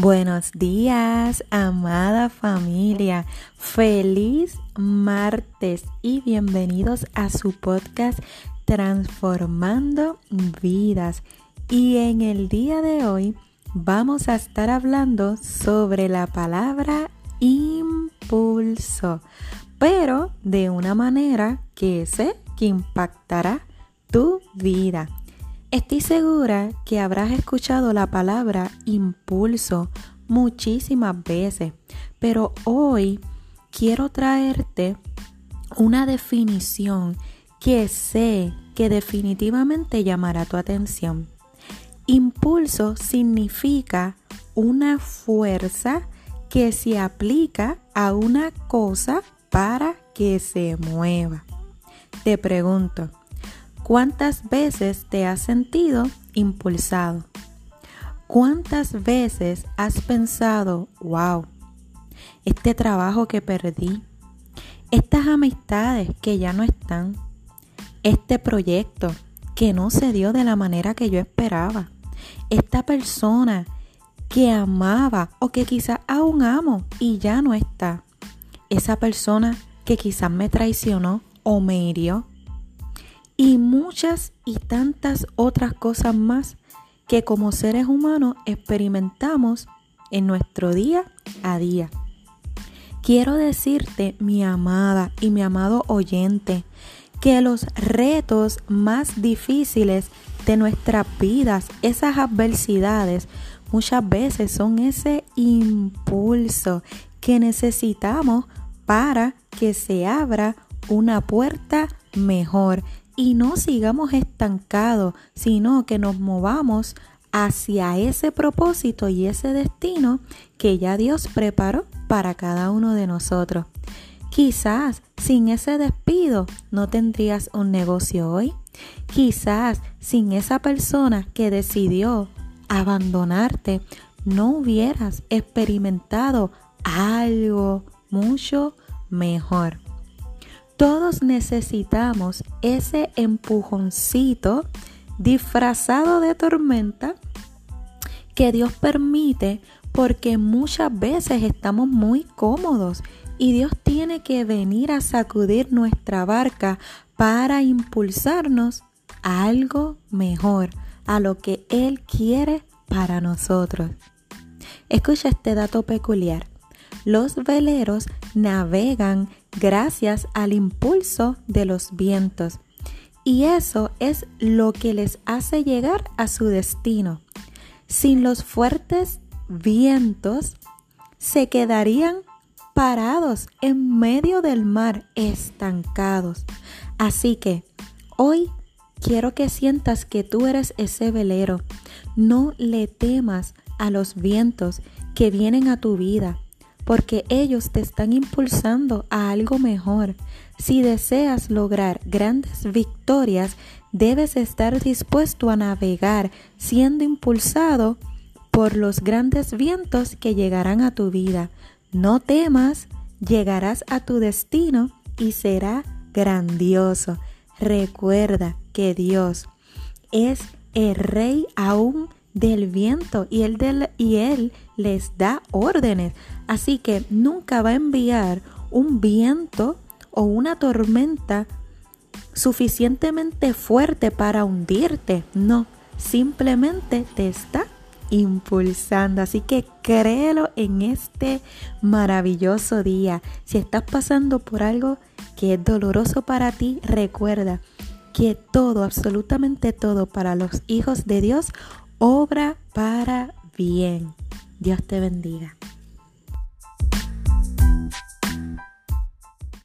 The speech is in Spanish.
Buenos días, amada familia. Feliz martes y bienvenidos a su podcast Transformando vidas. Y en el día de hoy vamos a estar hablando sobre la palabra impulso, pero de una manera que sé que impactará tu vida. Estoy segura que habrás escuchado la palabra impulso muchísimas veces, pero hoy quiero traerte una definición que sé que definitivamente llamará tu atención. Impulso significa una fuerza que se aplica a una cosa para que se mueva. Te pregunto, ¿Cuántas veces te has sentido impulsado? ¿Cuántas veces has pensado, wow, este trabajo que perdí, estas amistades que ya no están, este proyecto que no se dio de la manera que yo esperaba, esta persona que amaba o que quizás aún amo y ya no está, esa persona que quizás me traicionó o me hirió? Y muchas y tantas otras cosas más que como seres humanos experimentamos en nuestro día a día. Quiero decirte, mi amada y mi amado oyente, que los retos más difíciles de nuestras vidas, esas adversidades, muchas veces son ese impulso que necesitamos para que se abra una puerta mejor y no sigamos estancados, sino que nos movamos hacia ese propósito y ese destino que ya Dios preparó para cada uno de nosotros. Quizás sin ese despido no tendrías un negocio hoy. Quizás sin esa persona que decidió abandonarte no hubieras experimentado algo mucho mejor. Todos necesitamos ese empujoncito disfrazado de tormenta que Dios permite porque muchas veces estamos muy cómodos y Dios tiene que venir a sacudir nuestra barca para impulsarnos a algo mejor, a lo que Él quiere para nosotros. Escucha este dato peculiar. Los veleros navegan gracias al impulso de los vientos. Y eso es lo que les hace llegar a su destino. Sin los fuertes vientos, se quedarían parados en medio del mar, estancados. Así que hoy quiero que sientas que tú eres ese velero. No le temas a los vientos que vienen a tu vida porque ellos te están impulsando a algo mejor. Si deseas lograr grandes victorias, debes estar dispuesto a navegar siendo impulsado por los grandes vientos que llegarán a tu vida. No temas, llegarás a tu destino y será grandioso. Recuerda que Dios es el rey aún del viento y él, les da órdenes. Así que nunca va a enviar un viento o una tormenta suficientemente fuerte para hundirte. No, simplemente te está impulsando. Así que créelo en este maravilloso día. Si estás pasando por algo que es doloroso para ti, recuerda que todo, absolutamente todo para los hijos de Dios obra para bien. Dios te bendiga.